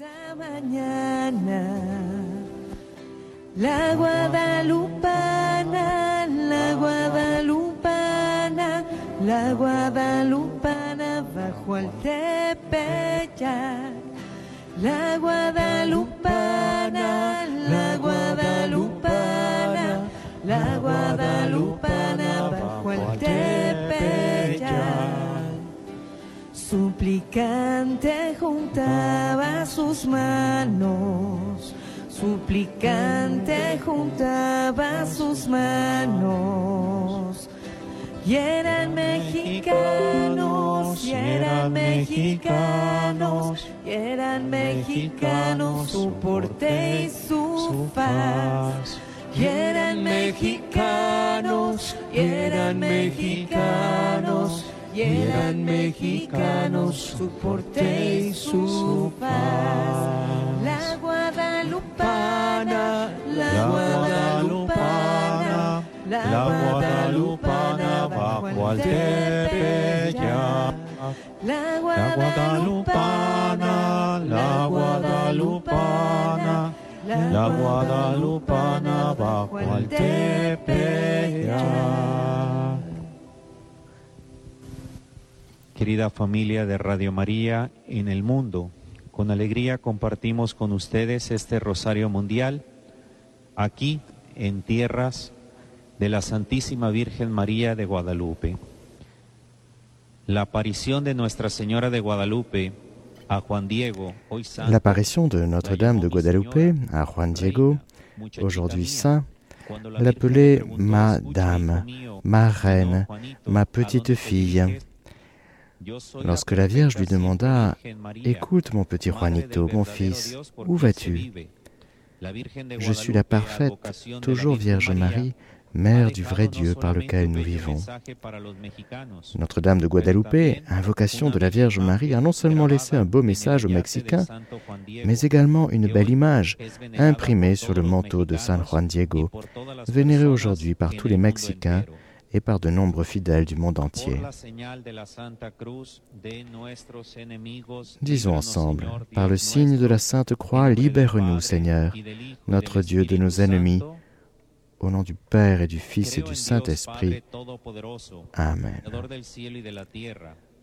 Esa mañana, la guadalupana, la guadalupana, la guadalupana bajo el tepeyac. La guadalupana, la guadalupana, la guadalupana Suplicante juntaba sus manos, suplicante juntaba sus manos. Y eran mexicanos, y eran mexicanos, y eran mexicanos su porte y su faz. Y eran mexicanos, y eran mexicanos, y eran mexicanos su porte y su paz. La guadalupana, la guadalupana, la guadalupana bajo el tepeyac. La guadalupana, la guadalupana, la guadalupana bajo el tepeyac. Querida familia de Radio María en el mundo, con alegría compartimos con ustedes este Rosario Mundial aquí en tierras de la Santísima Virgen María de Guadalupe. La aparición de Nuestra Señora de Guadalupe a Juan Diego, hoy santo, L'apparition de Notre-Dame de Guadalupe à Juan Diego, aujourd'hui saint, l'appelait ma dame, ma reine, ma petite fille? Lorsque la Vierge lui demanda Écoute, mon petit Juanito, mon fils, où vas-tu? Je suis la parfaite, toujours Vierge Marie, Mère du vrai Dieu par lequel nous vivons. Notre-Dame de Guadalupe, invocation de la Vierge Marie, a non seulement laissé un beau message aux Mexicains, mais également une belle image imprimée sur le manteau de San Juan Diego, vénéré aujourd'hui par tous les Mexicains et par de nombreux fidèles du monde entier. Disons ensemble, par le signe de la Sainte Croix, libère-nous, Seigneur, notre Dieu, de nos ennemis, au nom du Père et du Fils et du Saint-Esprit. Amen.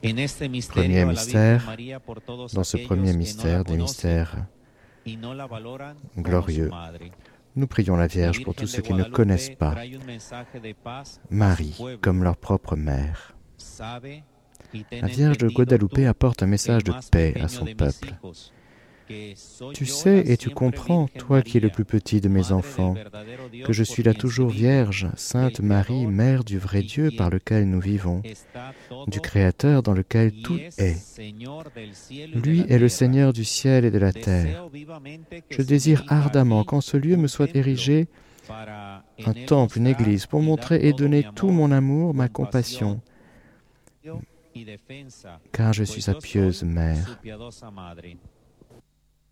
Premier mystère, dans ce premier mystère des mystères. glorieux, nous prions la Vierge pour tous ceux qui ne connaissent pas Marie comme leur propre mère. La Vierge de Guadalupe apporte un message de paix à son peuple. Tu sais et tu comprends, toi qui es le plus petit de mes enfants, que je suis la toujours Vierge, Sainte Marie, Mère du vrai Dieu par lequel nous vivons, du Créateur dans lequel tout est. Lui est le Seigneur du ciel et de la terre. Je désire ardemment qu'en ce lieu me soit érigé un temple, une église, pour montrer et donner tout mon amour, ma compassion, car je suis sa pieuse mère.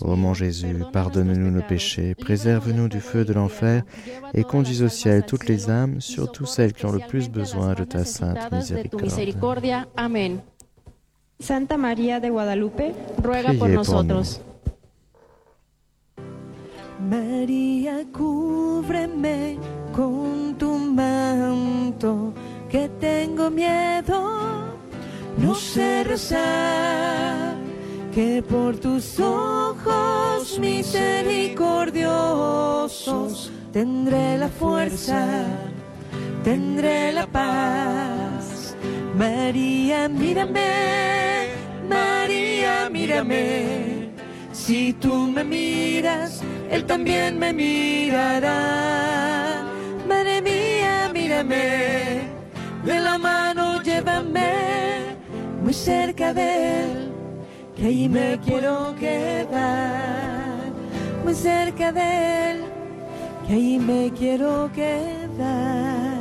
Ô mon Jésus, pardonne-nous nos péchés, préserve-nous du feu de l'enfer, et conduis au ciel toutes les âmes, surtout celles qui ont le plus besoin de ta sainte miséricorde. Amén. Santa María de Guadalupe, Ruega Priez por pour nosotros. María, cúbreme con tu manto, que tengo miedo, no sé rezar, que por tus ojos misericordiosos tendré la fuerza, tendré la paz. María, mírame, María, mírame. Si tú me miras, Él también me mirará. Madre mía, mírame, de la mano llévame muy cerca de Él, que allí me quiero quedar. Muy cerca de Él, que allí me quiero quedar.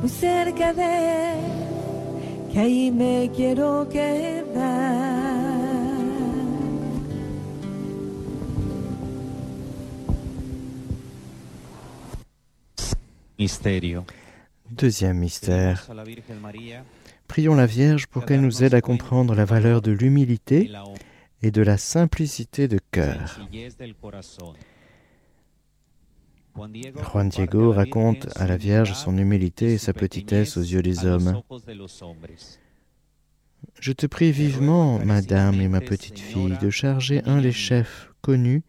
Muy cerca de Él, que allí me quiero quedar. Misterio. Deuxième mystère. Prions la Vierge pour qu'elle nous aide à comprendre la valeur de l'humilité et de la simplicité de cœur. Juan Diego raconte à la Vierge son humilité et sa petitesse aux yeux des hommes. Je te prie vivement, Madame et ma petite fille, de charger un des chefs connus,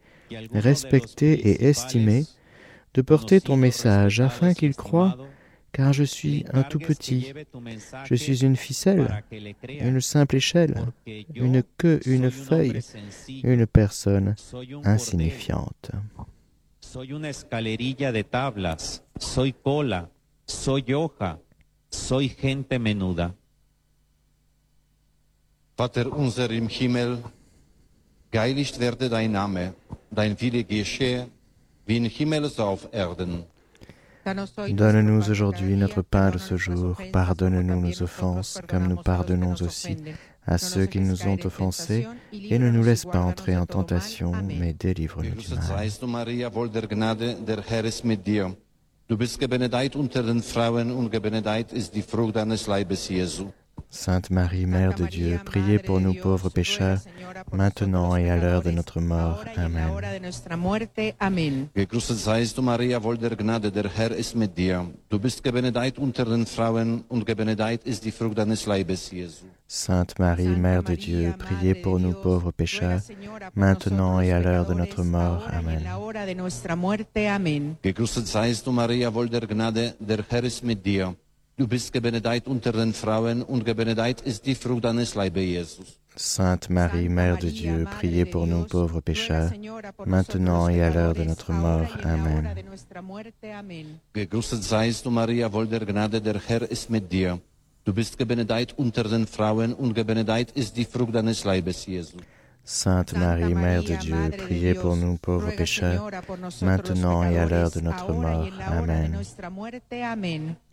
respectés et estimés, de porter ton message afin qu'il croie, car je suis un tout petit. Je suis une ficelle, une simple échelle, une queue, une un feuille, une personne insignifiante. soy una escalerilla de tablas, soy cola, soy hoja, soy gente menuda. Vater unser im Himmel, geheiligt werde dein Name, dein Wille geschehe, wie im Himmel so auf Erden. Donne-nous aujourd'hui notre pain de ce jour. Pardonne-nous nos offenses, comme nous pardonnons aussi à ceux qui nous ont offensés, et ne nous laisse pas entrer en tentation, mais délivre-nous du mal. Sainte Marie, Mère de Dieu, priez pour nous pauvres pécheurs, maintenant et à l'heure de notre mort. Amen. Amen. Gegrüßet seist du, Maria, voll der Gnade, der Herr ist mit dir. Du bist gebenedeit unter den Frauen und gebenedeit ist die Frucht deines Leibes, Jesu. Sainte Marie, Mère de Dieu, priez pour nous pauvres pécheurs, maintenant et à l'heure de notre mort. Amen. Amen. Gegrüßet seist du, Maria, voll der Gnade, der Herr ist mit dir. Du bist gebenedeit unter den Frauen und gebenedeit ist die Frucht deines Leibes, Jesus. Sainte Marie, Mère de Dieu, priez pour nous pauvres pécheurs, maintenant et à l'heure de notre mort. Amen. Gegrüßet seist du, Maria, voll der Gnade, der Herr ist mit dir. Du bist gebenedeit unter den Frauen und gebenedeit ist die Frucht deines Leibes, Jesus. Sainte Marie, Mère de Dieu, priez pour nous pauvres pécheurs, maintenant et à l'heure de notre mort. Amen.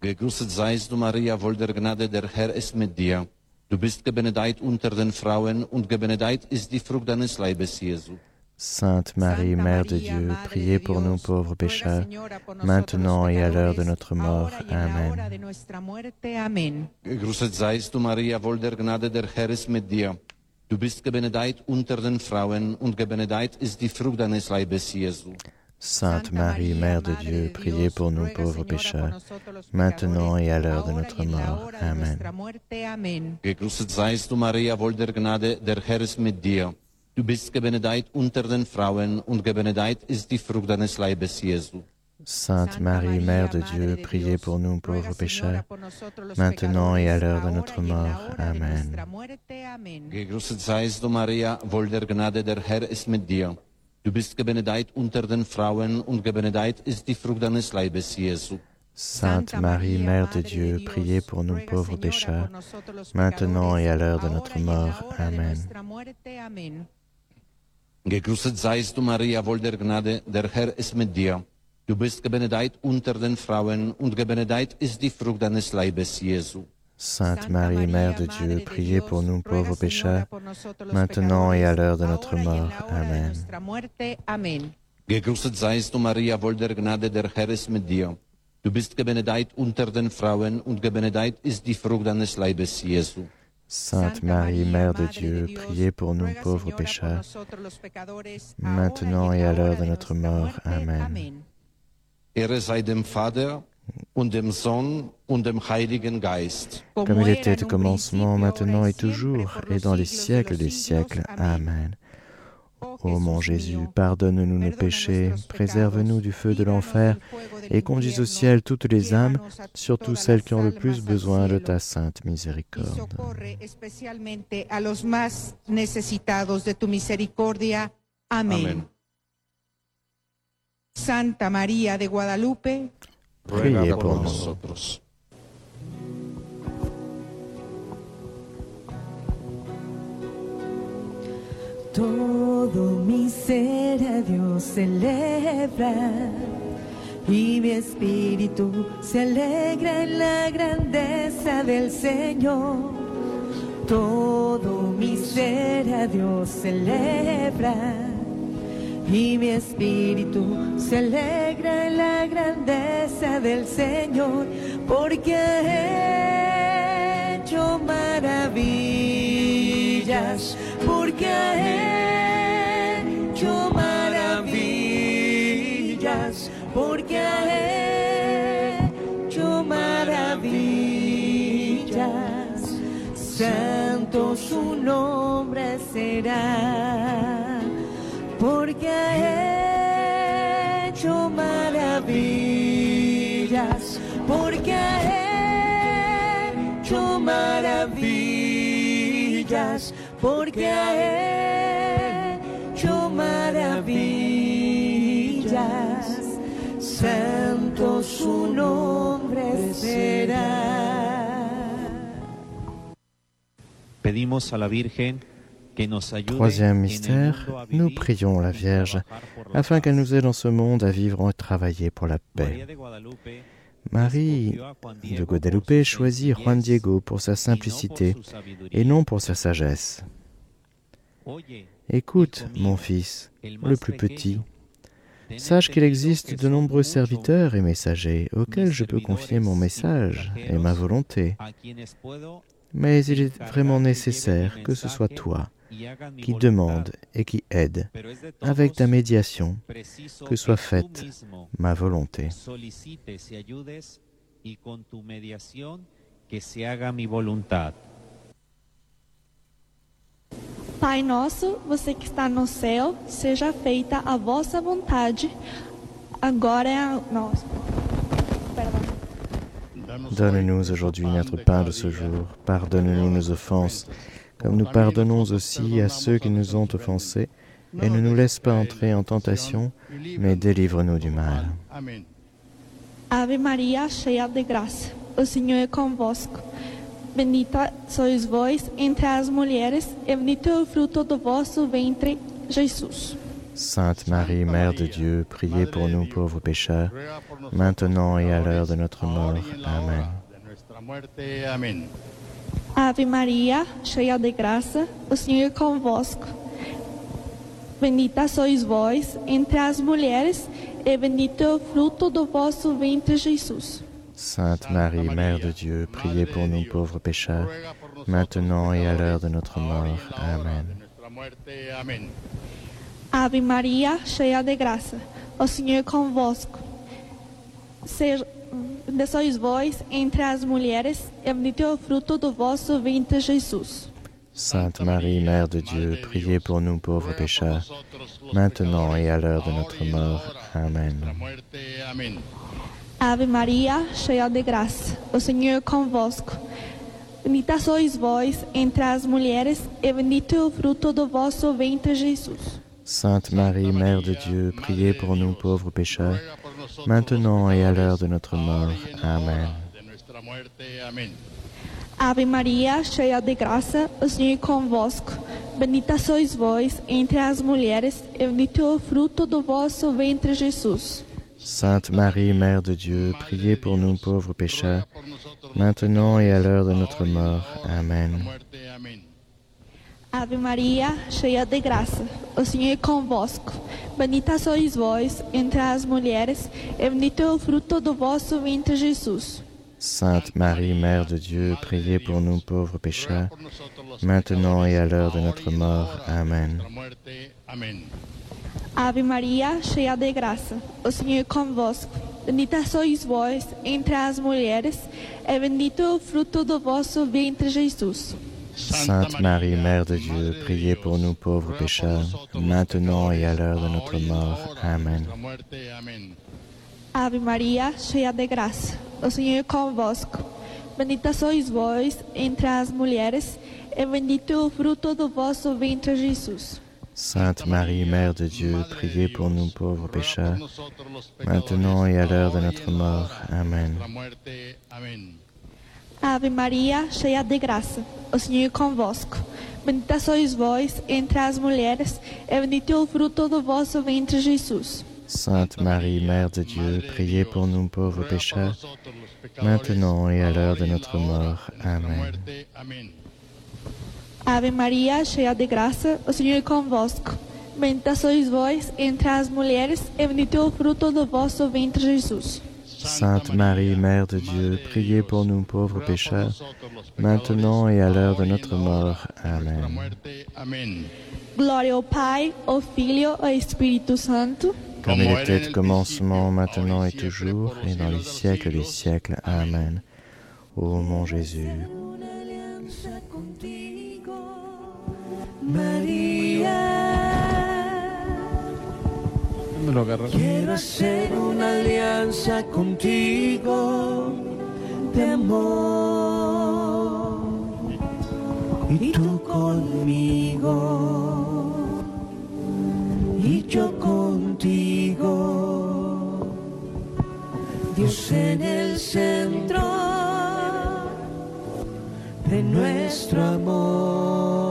Gegrüßet seist du, Maria, voll der Gnade, der Herr ist mit dir. Du bist gebenedeit unter den Frauen und gebenedeit ist die Frucht deines Leibes, Jesus. Sainte Marie, Mère de Dieu, priez pour nous pauvres pécheurs, maintenant et à l'heure de notre mort. Amen. Amen. Gegrüßet seist du, Maria, voll der Gnade, der Herr ist mit dir. Du bist gebenedeit unter den Frauen und gebenedeit ist die Frucht deines Leibes, Jesu. Sainte Marie, Mère de Dieu, priez pour nous pauvres pécheurs, maintenant et à l'heure de notre mort. Amen. Gegrüßet seist du, Maria, voll der Gnade, der Herr ist mit dir. Du bist gebenedeit unter den Frauen und gebenedeit ist die Frucht deines Leibes, Jesu. Sainte Marie, Mère de Dieu, priez pour nous pauvres pécheurs, maintenant et à l'heure de notre mort. Amen. Gegrüßet seist du, Maria, voll der Gnade, der Herr ist mit dir. Du bist gebenedeit unter den Frauen und gebenedeit ist die Frucht deines Leibes, Jesu. Sainte Marie, Mère de Dieu, priez pour nous pauvres pécheurs, maintenant et à l'heure de notre mort. Amen. Gegrüßet seist du, Maria, voll der Gnade, der Herr ist mit dir. Du bist gebenedeit unter den Frauen und gebenedeit ist die Frucht deines Leibes, Jesu. Sainte Marie, Mère de Dieu, priez pour nous pauvres pécheurs, maintenant et à l'heure de notre mort. Amen. Gegrüßet seist du, Maria, voll der Gnade, der Herr ist mit dir. Du bist gebenedeit unter den Frauen und gebenedeit ist die Frucht deines Leibes, Jesu. Sainte Marie, Mère de Dieu, priez pour nous pauvres pécheurs, maintenant et à l'heure de notre mort. Amen. Ehre sei dem Vater und dem Sohn und dem Heiligen Geist. Comme il était au commencement, maintenant et toujours, et dans les siècles des siècles. Amen. Ô mon Jésus, pardonne-nous nos péchés, préserve-nous du feu de l'enfer, et conduis au ciel toutes les âmes, surtout celles qui ont le plus besoin de ta sainte miséricorde. socorre Santa María de Guadalupe, Ruega nous. nosotros. Todo mi ser a Dios celebra y mi espíritu se alegra en la grandeza del Señor. Todo mi ser a Dios celebra y mi espíritu se alegra en la grandeza del Señor porque ha hecho maravillas, porque ha hecho maravillas, porque ha hecho maravillas. Santo su nombre será, ha hecho maravillas, porque ha hecho maravillas, porque ha hecho maravillas. Santo su nombre será. Pedimos a la Virgen Troisième mystère, nous prions la Vierge afin qu'elle nous aide dans ce monde à vivre et travailler pour la paix. Marie de Guadalupe choisit Juan Diego pour sa simplicité et non pour sa sagesse. Écoute, mon fils, le plus petit, sache qu'il existe de nombreux serviteurs et messagers auxquels je peux confier mon message et ma volonté. Mais il est vraiment nécessaire que ce soit toi qui demande et qui aide avec ta médiation que soit faite ma volonté. Pai nosso, você que está no céu, seja feita a vossa vontade, agora é a nossa. Donne-nous aujourd'hui notre pain de ce jour. Pardonne-nous nos offenses, comme nous pardonnons aussi à ceux qui nous ont offensés. Et ne nous laisse pas entrer en tentation, mais délivre-nous du mal. Ave Maria, cheia de graça, o Senhor é convosco. Bendita sois vós entre as mulheres, e bendito é o fruto do vosso ventre, Jesus. Sainte Marie, Mère de Dieu, priez pour nous pauvres pécheurs, maintenant et à l'heure de notre mort. Amen. Ave Maria, cheia de graça, o Senhor é convosco. Bendita sois vós entre as mulheres, e bendito é o fruto do vosso ventre, Jesus. Sainte Marie, Mère de Dieu, priez pour nous pauvres pécheurs, maintenant et à l'heure de notre mort. Amen. Ave Maria, cheia de graça, o Senhor é convosco. Seja, bendita sois vós entre as mulheres, e bendito é o fruto do vosso ventre, Jesus. Sainte Marie, Mère de Dieu, priez pour nous pauvres pécheurs, maintenant et à l'heure de notre mort. Amen. Ave Maria, cheia de graça, o Senhor é convosco. Bendita sois vós entre as mulheres, e bendito é o fruto do vosso ventre, Jesus. Sainte Marie, Mère de Dieu, priez pour nous pauvres pécheurs, maintenant et à l'heure de notre mort. Amen. Ave Maria, cheia de graça, o Senhor é convosco. Bendita sois vós entre as mulheres, e bendito é o fruto do vosso ventre, Jesus. Sainte Marie, Mère de Dieu, priez pour nous pauvres pécheurs, maintenant et à l'heure de notre mort. Amen. Ave Maria, cheia de graça, o Senhor é convosco. Bendita sois vós entre as mulheres, e bendito é o fruto do vosso ventre, Jesus. Sainte Marie, Mère de Dieu, priez pour nous pauvres pécheurs, maintenant et à l'heure de notre mort. Amen. Ave Maria, cheia de graça, o Senhor é convosco. Bendita sois vós entre as mulheres, e bendito é o fruto do vosso ventre, Jesus. Sainte Marie, Mère de Dieu, priez pour nous pauvres pécheurs, maintenant et à l'heure de notre mort. Amen. Ave Maria, cheia de graça, o Senhor é convosco. Bendita sois vós entre as mulheres, e bendito é o fruto do vosso ventre, Jesus. Sainte Marie, Mère de Dieu, priez pour nous pauvres pécheurs, maintenant et à l'heure de notre mort. Amen. Ave Maria, cheia de graça, o Senhor é convosco. Bendita sois vós entre as mulheres, e bendito é o fruto do vosso ventre, Jesus. Sainte Marie, Mère de Dieu, priez pour nous pauvres pécheurs, maintenant et à l'heure de notre mort. Amen. Ave Maria, cheia de graça, o Senhor é convosco. Bendita sois vós entre as mulheres, e bendito é o fruto do vosso ventre, Jesus. Sainte Marie, Mère de Dieu, priez pour nous pauvres pécheurs, maintenant et à l'heure de notre mort. Amen. Glória ao Pai, ao Filho e ao Espírito Santo. Comme il était au commencement, maintenant et toujours, et dans les siècles des siècles. Amen. Ô mon Jésus, Quiero hacer una alianza contigo de amor y tú conmigo y yo contigo. Dios en el centro de nuestro amor.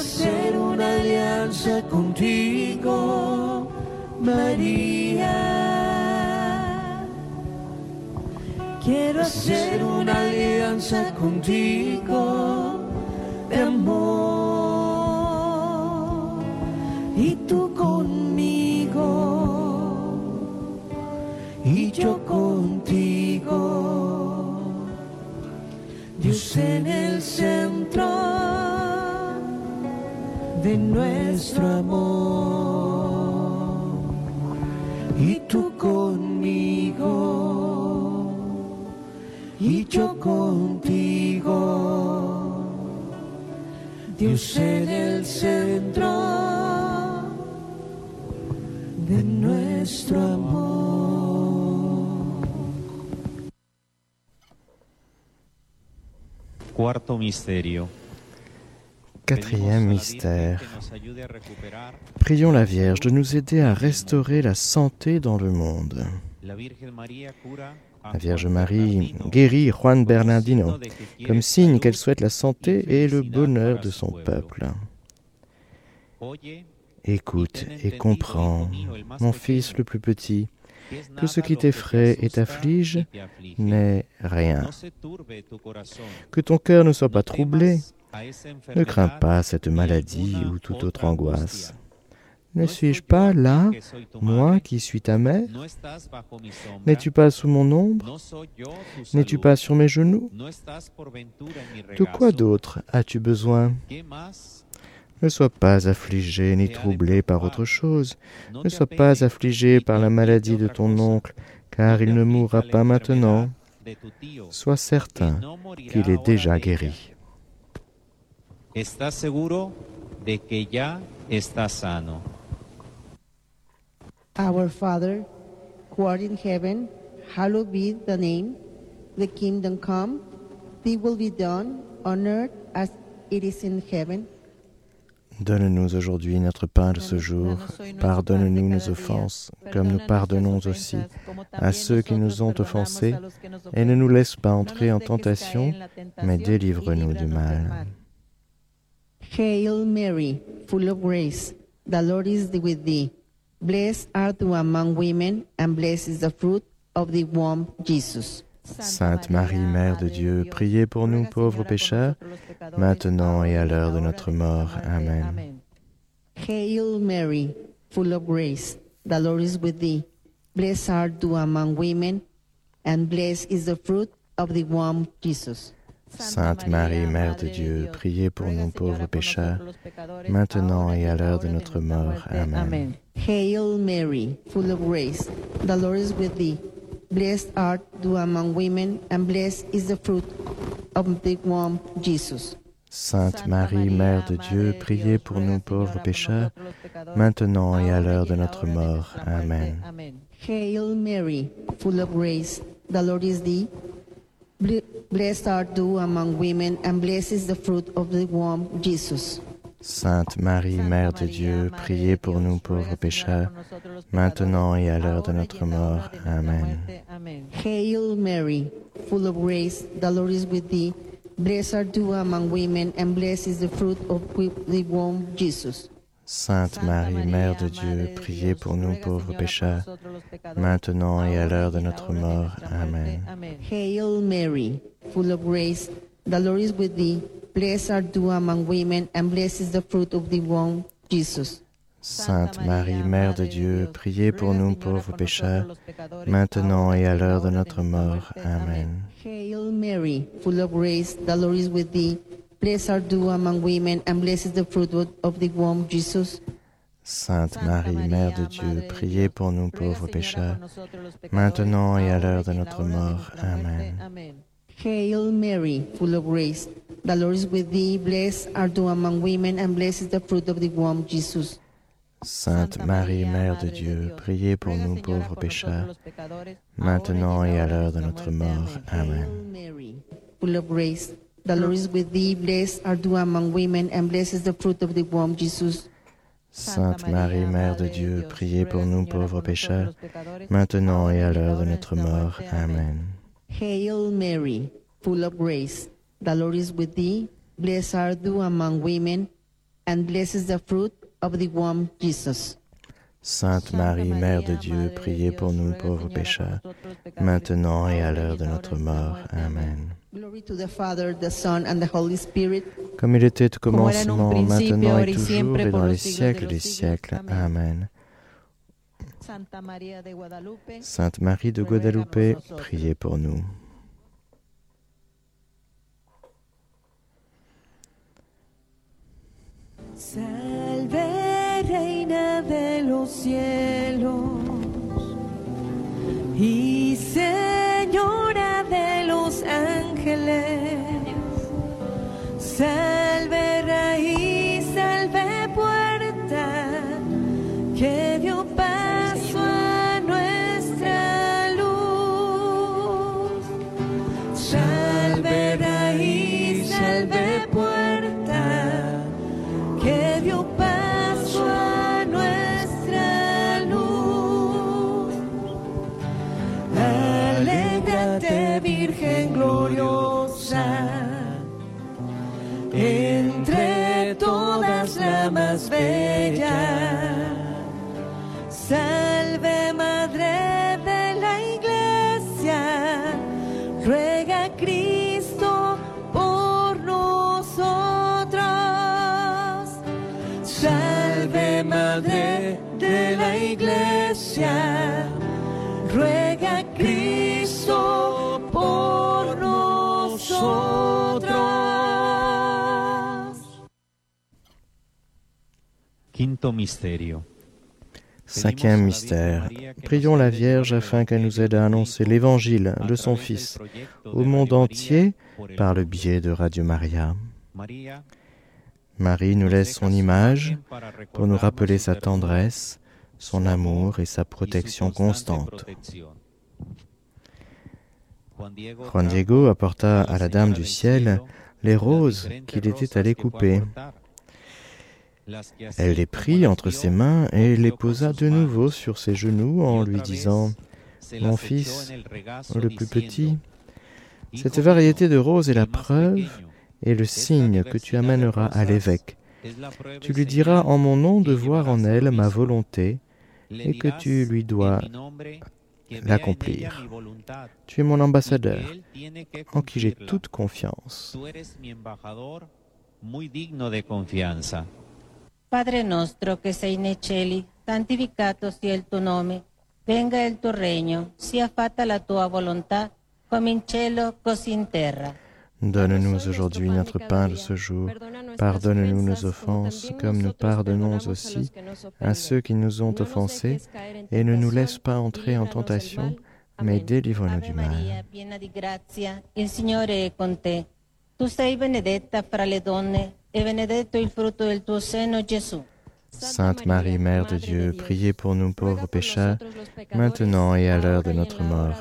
Hacer una alianza contigo, María. Quiero hacer una alianza contigo de amor de nuestro amor y tú conmigo y yo contigo. Dios en el centro de nuestro amor. Cuarto misterio. Quatrième mystère. Prions la Vierge de nous aider à restaurer la santé dans le monde. La Vierge Marie guérit Juan Bernardino comme signe qu'elle souhaite la santé et le bonheur de son peuple. Écoute et comprends, mon fils le plus petit, que ce qui t'effraie et t'afflige n'est rien. Que ton cœur ne soit pas troublé. Ne crains pas cette maladie ou toute autre angoisse. Ne suis-je pas là, moi qui suis ta mère? N'es-tu pas sous mon ombre? N'es-tu pas sur mes genoux? De quoi d'autre as-tu besoin? Ne sois pas affligé ni troublé par autre chose. Ne sois pas affligé par la maladie de ton oncle, car il ne mourra pas maintenant. Sois certain qu'il est déjà guéri. Estás seguro de que ya está sano? Our Father, who art in heaven, hallowed be the name. The kingdom come, thy will be done on earth as it is in heaven. Donne-nous aujourd'hui notre pain de ce jour. Pardonne-nous nos offenses, comme nous pardonnons aussi à ceux qui nous ont offensés. Et ne nous laisse pas entrer en tentation, mais délivre-nous du mal. Hail Mary, full of grace, the Lord is with thee. Blessed art thou among women, and blessed is the fruit of thy womb, Jesus. Sainte Marie, Mère de Dieu, priez pour nous pauvres pécheurs, maintenant et à l'heure de notre mort. Amen. Hail Mary, full of grace, the Lord is with thee. Blessed art thou among women, and blessed is the fruit of thy womb, Jesus. Sainte Marie, Mère de Dieu, priez pour nous pauvres pécheurs, maintenant et à l'heure de notre mort. Amen. Hail Mary, full of grace, the Lord is with thee. Blessed art thou among women, and blessed is the fruit of thy womb, Jesus. Sainte Marie, Mère de Dieu, priez pour nous pauvres pécheurs, maintenant et à l'heure de notre mort. Amen. Hail Mary, full of grace, the Lord is thee. Blessed art thou among women, and blessed is the fruit of thy womb, Jesus. Sainte Marie, Mère de Dieu, priez pour nous pauvres pécheurs, maintenant et à l'heure de notre mort. Amen. Hail Mary, full of grace, the Lord is with thee. Blessed art thou among women, and blessed is the fruit of thy womb, Jesus. Sainte Marie, Mère de Dieu, priez pour nous pauvres pécheurs, maintenant et à l'heure de notre mort. Amen. Hail Mary, full of grace, the Lord is with thee. Blessed art thou among women, and blessed is the fruit of thy womb, Jesus. Sainte Marie, Mère de Dieu, priez pour nous pauvres pécheurs, maintenant et à l'heure de notre mort. Amen. Hail Mary, full of grace, the Lord is with thee. Blessed art thou among women, and blessed is the fruit of thy womb, Jesus. Sainte Marie, Mère de Dieu, priez pour nous pauvres pécheurs, maintenant et à l'heure de notre mort. Amen. Hail Mary, full of grace, the Lord is with thee. Blessed art thou among women, and blessed is the fruit of thy womb, Jesus. Sainte Marie, Mère de Dieu, priez pour nous pauvres pécheurs, maintenant et à l'heure de notre mort. Amen. Mary, full of grace, the Lord is with thee. Blessed art thou among women, and blessed is the fruit of thy womb, Jesus. Sainte Marie, Mère de Dieu, priez pour nous pauvres pécheurs, maintenant et à l'heure de notre mort. Amen. Hail Mary, full of grace, the Lord is with thee. Blessed art thou among women, and blessed is the fruit of the womb, Jesus. Sainte Marie, Mère de Dieu, priez pour nous pauvres pécheurs, maintenant et à l'heure de notre mort. Amen. Comme il était au commencement, maintenant et toujours, et dans les siècles des siècles. Amen. Amen. Santa María de Guadalupe, Sainte Marie de Guadalupe, priez pour nous. Salve Reina de los cielos y Señora Cinquième mystère. Prions la Vierge afin qu'elle nous aide à annoncer l'Évangile de son Fils au monde entier par le biais de Radio Maria. Marie nous laisse son image pour nous rappeler sa tendresse, son amour et sa protection constante. Juan Diego apporta à la Dame du Ciel les roses qu'il était allé couper. Elle les prit entre ses mains et les posa de nouveau sur ses genoux en lui disant Mon fils, le plus petit, cette variété de roses est la preuve et le signe que tu amèneras à l'évêque. Tu lui diras en mon nom de voir en elle ma volonté et que tu lui dois l'accomplir. Tu es mon ambassadeur, en qui j'ai toute confiance. Padre nostro che sei nei cieli, santificato sia il tuo nome, venga il tuo regno, sia fatta la tua volontà, come in cielo così in terra. Donne-nous aujourd'hui notre pain de ce jour. Pardonne-nous nos offenses, comme nous pardonnons aussi à ceux qui nous ont offensés, et ne nous laisse pas entrer en tentation, mais délivre-nous du mal. piena di grazia, il Signore è con te. Tu sei benedetta fra le donne, e benedetto il frutto del tuo seno, Gesù. Sainte Marie, Mère de Dieu, priez pour nous pauvres pécheurs, maintenant et à l'heure de notre mort.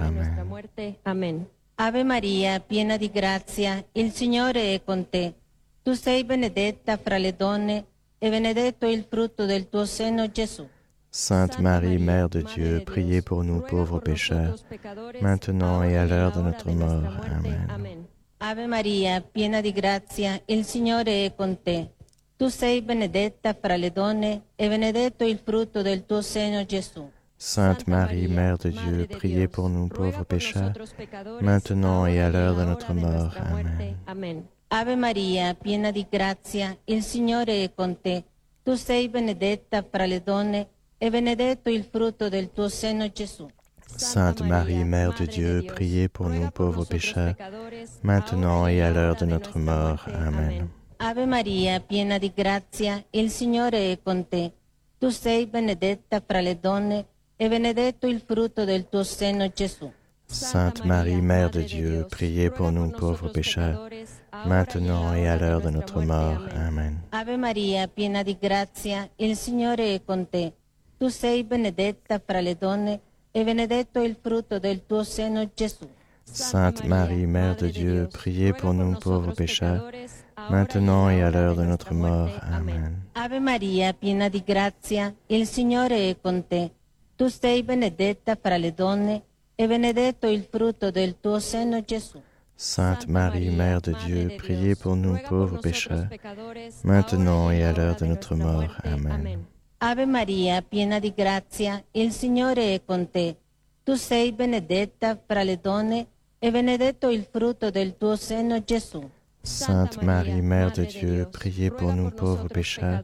Amen. Ave Maria, piena di grazia, il Signore è con te. Tu sei benedetta fra le donne, e benedetto il frutto del tuo seno, Gesù. Sainte Marie, Mère de Dieu, priez pour nous pauvres pécheurs, maintenant et à l'heure de notre mort. Amen. Ave Maria, piena di grazia, il Signore è con te. Tu sei benedetta fra le donne, e benedetto il frutto del tuo seno, Gesù. Sainte Marie, Mère de Dieu, priez pour nous pauvres pécheurs, maintenant et à l'heure de notre mort. Amen. Ave Maria, piena di grazia, il Signore è con te. Tu sei benedetta fra le donne, e benedetto il frutto del tuo seno, Gesù. Sainte Marie, Mère de Dieu, priez pour nous pauvres pécheurs, maintenant et à l'heure de notre mort. Amen. Ave Maria, piena di grazia, il Signore è con te. Tu sei benedetta fra le donne, e benedetto il frutto del tuo seno, Gesù. Sainte Marie, Mère de Dieu, priez pour nous pauvres pécheurs, maintenant et à l'heure de notre mort. Amen. Ave Maria, piena di grazia, il Signore è con te. Tu sei benedetta fra le donne, e benedetto il frutto del tuo seno, Gesù. Sainte Marie, Mère de Dieu, priez pour nous pauvres pécheurs, maintenant et à l'heure de notre mort. Amen. Ave Maria, piena di grazia, il Signore è con te. Tu sei benedetta fra le donne, e benedetto il frutto del tuo seno, Gesù. Sainte Marie, Mère de Dieu, priez pour nous pauvres pécheurs, maintenant et à l'heure de notre mort. Amen. Ave Maria, piena di grazia, il Signore è con te. Tu sei benedetta fra le donne e benedetto il frutto del tuo seno, Gesù. Sainte Marie, Mère de Dieu, priez pour nous pauvres pécheurs,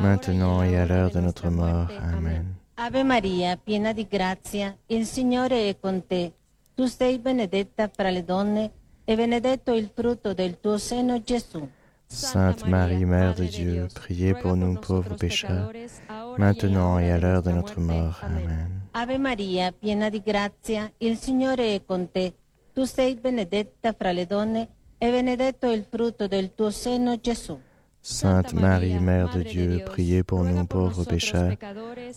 maintenant et à l'heure de notre mort. Amen. Ave Maria, piena di grazia, il Signore è con te. Tu sei benedetta fra le donne e benedetto il frutto del tuo seno, Gesù. Sainte Marie, Mère de Dieu, priez pour nous pauvres pécheurs, maintenant et à l'heure de notre mort. Amen. Ave Maria, piena di grazia, il Signore è con te. Tu sei benedetta fra le donne e benedetto il frutto del tuo seno, Gesù. Sainte Marie, Mère de Dieu, priez pour nous pauvres pécheurs,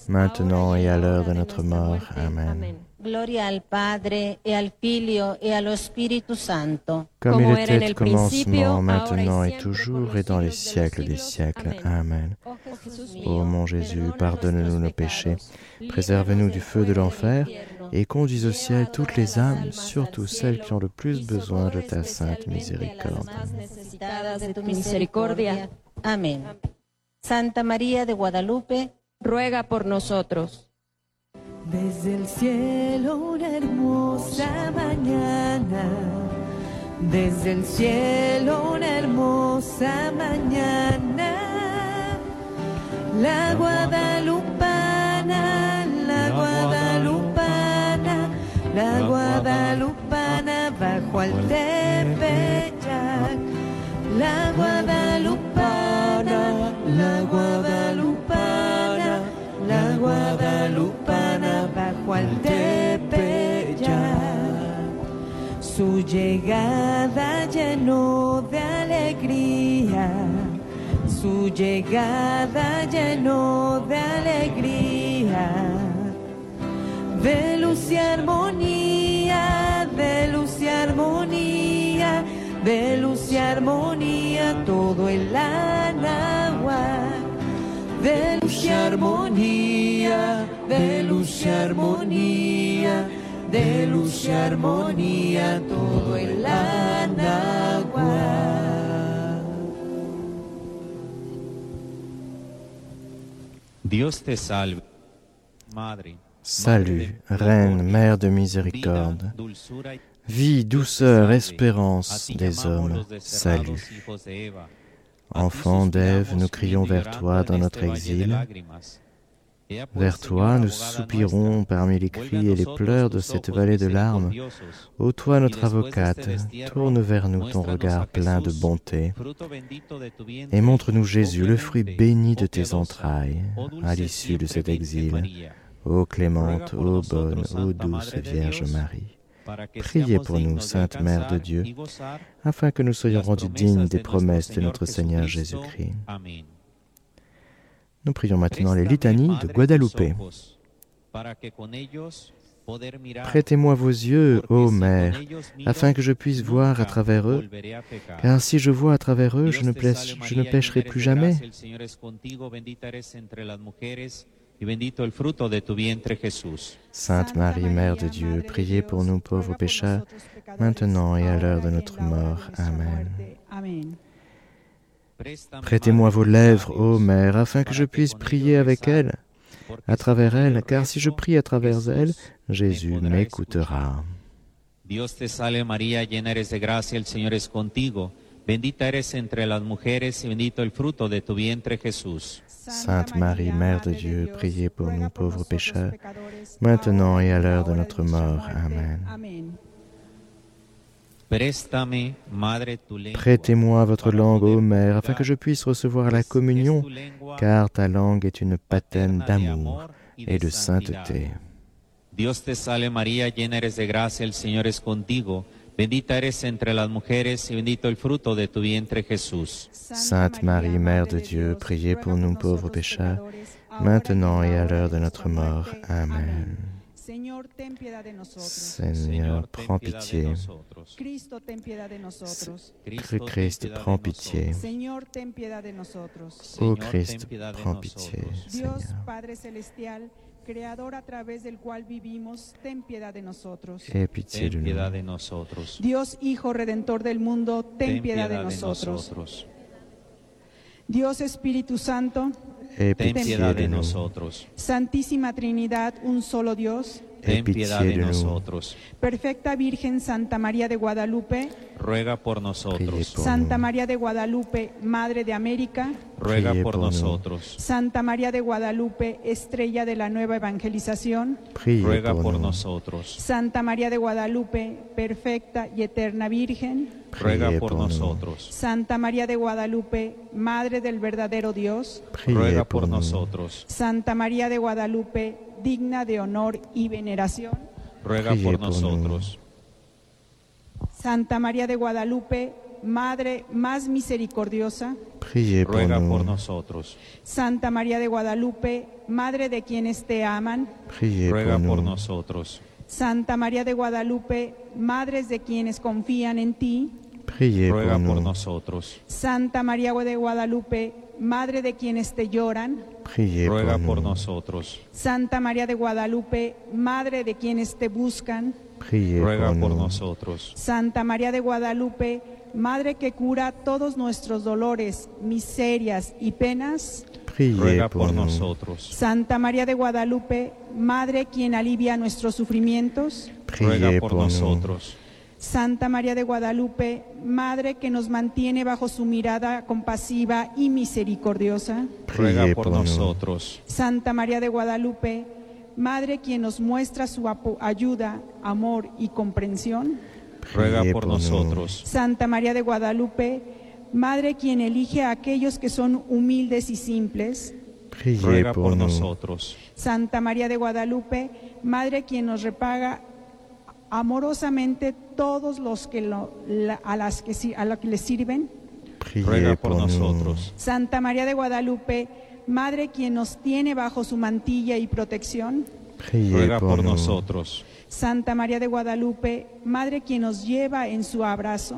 maintenant et à l'heure de notre mort. Amen. Gloria al Padre e al Figlio e allo Spirito Santo. Comme il était au commencement, maintenant et toujours, et dans les siècles des siècles. Amen. Ô mon Jésus, pardonne-nous nos péchés, préserve-nous du feu de l'enfer, et conduis au ciel toutes les âmes, surtout celles qui ont le plus besoin de ta sainte miséricorde. Amén. Santa María de Guadalupe, ruega por nosotros. Desde el cielo una hermosa mañana, desde el cielo una hermosa mañana, la guadalupana, la guadalupana, la guadalupana bajo al Tepeyac, la guadalupana, Su llegada llenó de alegría, su llegada llenó de alegría, de luz y armonía, de luz y armonía, de luz y armonía, todo el agua, de luz y armonía, de luz y armonía de luz y armonía todo el agua. Dios te salve, Madre. Salut, Reine, Mère de miséricorde, vie, douceur, espérance des hommes, salut. Enfants d'Ève, nous crions vers toi dans notre exil. Vers toi, nous soupirons parmi les cris et les pleurs de cette vallée de larmes. Ô toi, notre avocate, tourne vers nous ton regard plein de bonté et montre-nous Jésus, le fruit béni de tes entrailles, à l'issue de cet exil. Ô clémente, ô bonne, ô douce Vierge Marie. Priez pour nous, Sainte Mère de Dieu, afin que nous soyons rendus dignes des promesses de notre Seigneur Jésus-Christ. Nous prions maintenant les litanies de Guadalupe. Prêtez-moi vos yeux, ô Mère, afin que je puisse voir à travers eux, car si je vois à travers eux, je ne, pêche- je ne pécherai plus jamais. Sainte Marie, Mère de Dieu, priez pour nous pauvres pécheurs, maintenant et à l'heure de notre mort. Amen. Prêtez-moi vos lèvres, ô Mère, afin que je puisse prier avec elle, à travers elle, car si je prie à travers elle, Jésus m'écoutera. Dios te salve María, llena eres de gracia, el Señor es contigo. Bendita eres entre las mujeres y bendito el fruto de tu vientre Jesús. Sainte Marie, Mère de Dieu, priez pour nous pauvres pécheurs, maintenant et à l'heure de notre mort. Amen. Préstame, Madre, tu lengua. Prêtez-moi votre langue, ô Mère, afin que je puisse recevoir la communion, car ta langue est une patène d'amour et de sainteté. Dios te salve María, llena eres de gracia, el Señor es contigo. Bendita eres entre las mujeres y bendito el fruto de tu vientre Jesús. Sainte Marie, Mère de Dieu, priez pour nous pauvres pécheurs, maintenant et à l'heure de notre mort. Amen. Señor, ten piedad de nosotros. Seigneur, prends pitié. Cristo, ten piedad de nosotros. Christ, prends pitié. Señor, ten piedad de nosotros. Ô Christ, prends pitié, Dios. Padre Celestial, Creador a través del cual vivimos, ten piedad de nosotros. Ten piedad de nosotros. Dios Hijo Redentor del mundo, ten, piedad, de nosotros. nosotros. Dios Espíritu Santo, Aie Ten piedad de nosotros. Santísima Trinidad, un solo Dios, Ten piedad de nosotros. Perfecta Virgen Santa María de Guadalupe, Ruega por nosotros. Santa. María de Guadalupe, Madre de América, Ruega por nosotros. Santa María de Guadalupe, Estrella de la Nueva Evangelización, Ruega por nosotros. Santa María de Guadalupe, Perfecta y Eterna Virgen, Ruega por nosotros. Santa María de Guadalupe, Madre del verdadero Dios, Ruega por nosotros. Santa María de Guadalupe, digna de honor y veneración, Ruega por nosotros. Santa María de Guadalupe, Madre más misericordiosa, Ruega por nosotros. Santa María de Guadalupe, Madre de quienes te aman, Ruega por nosotros. Santa María de Guadalupe, Madres de quienes confían en ti, Ruega por nosotros. Santa María de Guadalupe, Madre de quienes te lloran, Ruega por nosotros. Santa María de Guadalupe, Madre de quienes te buscan, Ruega por nosotros. Santa María de Guadalupe, Madre que cura todos nuestros dolores, miserias y penas, Ruega por nosotros. Santa María de Guadalupe, Madre quien alivia nuestros sufrimientos, Ruega por nosotros. Santa María de Guadalupe, Madre que nos mantiene bajo su mirada compasiva y misericordiosa, Ruega por nosotros. Santa María de Guadalupe, Madre quien nos muestra su ayuda, amor y comprensión, Ruega por nosotros. Santa María de Guadalupe, Madre quien elige a aquellos que son humildes y simples, Ruega por nosotros. Santa María de Guadalupe, Madre quien nos repaga amorosamente todos los que lo- la- a las que a lo que le sirven. Ruega por nosotros. Santa María de Guadalupe, Madre quien nos tiene bajo su mantilla y protección. Ruega por nosotros. Santa María de Guadalupe, Madre quien nos lleva en su abrazo.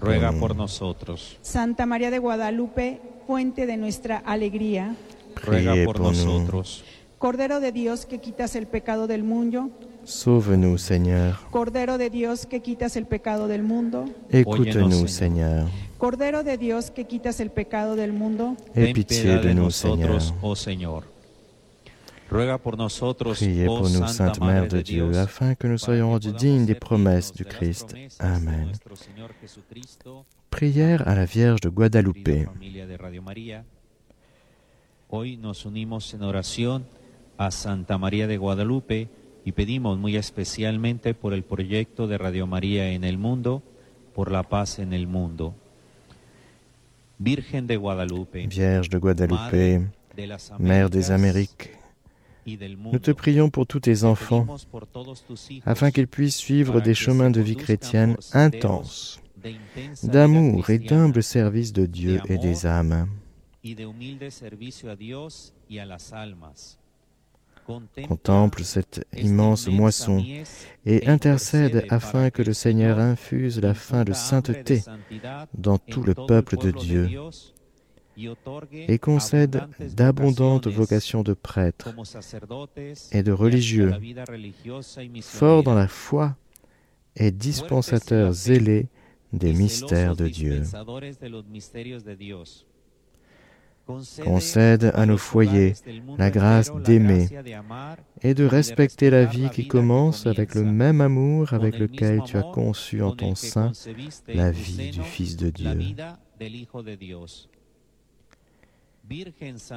Ruega por nosotros. Santa María de Guadalupe, fuente de nuestra alegría. Ruega por nosotros. Cordero de Dios que quitas el pecado del mundo. Sauve-nous, Seigneur. Cordero de Dios que quitas el pecado del mundo. Écoute-nous, Seigneur. Cordero de Dios que quitas el pecado del mundo. Aie Ten pitié piedad de nous, Seigneur. nosotros, oh Señor. Ruega por nosotros, Priez oh pour nous, Santa Sainte Madre Mère de Dieu, Dios, afin que nous para soyons que rendus dignes des promesses dignos du de las Christ. promesas de Amen. Prière à la Vierge de Guadalupe. Hoy nos unimos en oración a Santa María de Guadalupe y pedimos muy especialmente por el proyecto de Radio María en el mundo, por la paz en el mundo. Virgen de Guadalupe, Vierge de Guadalupe, Mère des Amériques, nous te prions pour tous tes te enfants, afin qu'ils puissent suivre des chemins de vie chrétienne intenses, d'amour et d'humble service de Dieu et des âmes. Contemple cette immense moisson et intercède afin que le Seigneur infuse la fin de sainteté dans tout le peuple de Dieu et concède d'abondantes vocations de prêtres et de religieux, forts dans la foi et dispensateurs zélés des mystères de Dieu. dispensadores de los misterios de Dios. Concède à nos foyers la grâce d'aimer et de respecter la vie qui commence avec le même amour avec lequel tu as conçu en ton sein la vie du Fils de Dieu.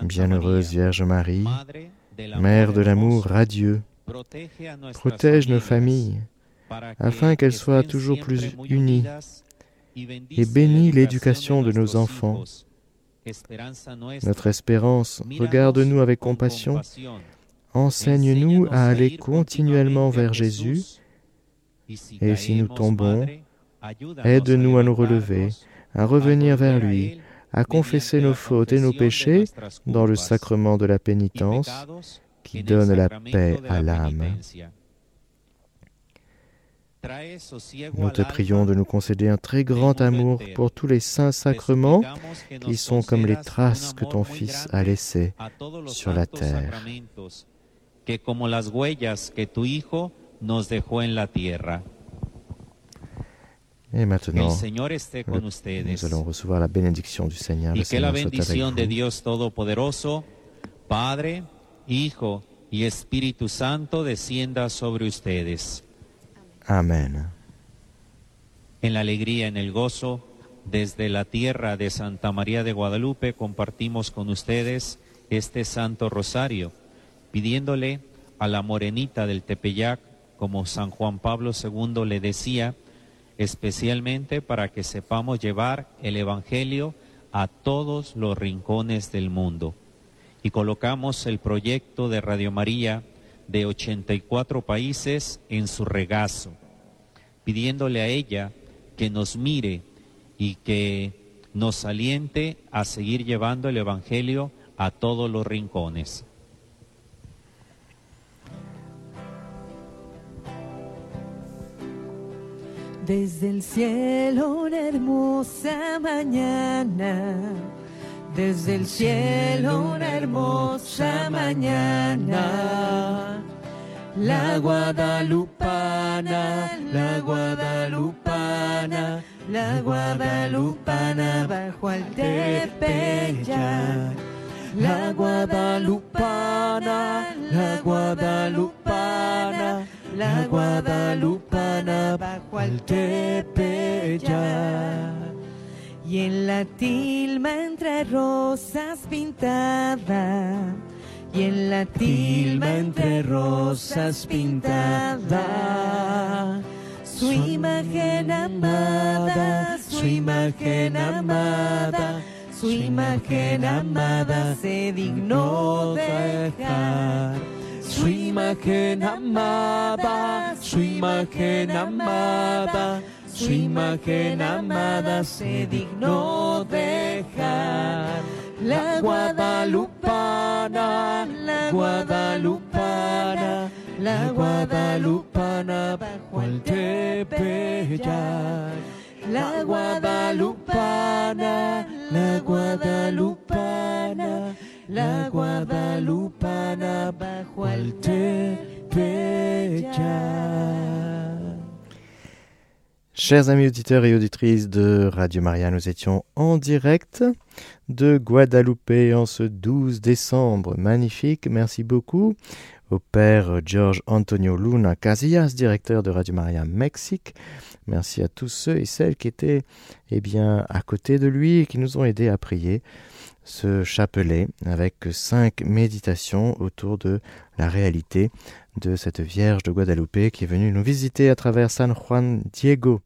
Bienheureuse Vierge Marie, Mère de l'amour radieux, protège nos familles afin qu'elles soient toujours plus unies et bénis l'éducation de nos enfants. Notre espérance, regarde-nous avec compassion, enseigne-nous à aller continuellement vers Jésus. Et si nous tombons, aide-nous à nous relever, à revenir vers lui, à confesser nos fautes et nos péchés dans le sacrement de la pénitence qui donne la paix à l'âme. Nous te prions de nous concéder un très grand amour pour tous les saints sacrements qui sont comme les traces que ton Fils a laissées sur la terre. que como las huellas que tu Hijo nos dejó en la tierra. Et maintenant, nous allons recevoir la bénédiction du Seigneur. Le que la Seigneur soit avec vous. Dios Todopoderoso, Padre, Hijo y Espíritu Santo descienda sobre ustedes. Amen. En la alegría, en el gozo, desde la tierra de Santa María de Guadalupe compartimos con ustedes este Santo Rosario, pidiéndole a la morenita del Tepeyac, como San Juan Pablo II le decía, especialmente para que sepamos llevar el Evangelio a todos los rincones del mundo. Y colocamos el proyecto de Radio María de 84 países en su regazo, pidiéndole a ella que nos mire y que nos aliente a seguir llevando el Evangelio a todos los rincones. Desde el cielo una hermosa mañana, desde el cielo una hermosa mañana. La guadalupana, la guadalupana, la guadalupana bajo al Tepeyac. La guadalupana, la guadalupana, la guadalupana bajo al Tepeyac. Y en la tilma entre rosas pintada, y en la tilma entre rosas pintada, su imagen amada, su imagen amada, su imagen amada se dignó dejar. Su imagen amada, su imagen amada, su imagen amada se dignó dejar. La guadalupana, la guadalupana, la guadalupana bajo el Tepeyac. La guadalupana, la guadalupana, la guadalupana bajo el Tepeyac. Chers amis auditeurs et auditrices de Radio Maria, nous étions en direct de Guadeloupe en ce 12 décembre. Magnifique, merci beaucoup au père George Antonio Luna Casillas, directeur de Radio Maria Mexique. Merci à tous ceux et celles qui étaient eh bien, à côté de lui et qui nous ont aidés à prier ce chapelet avec cinq méditations autour de la réalité de cette Vierge de Guadeloupe qui est venue nous visiter à travers San Juan Diego.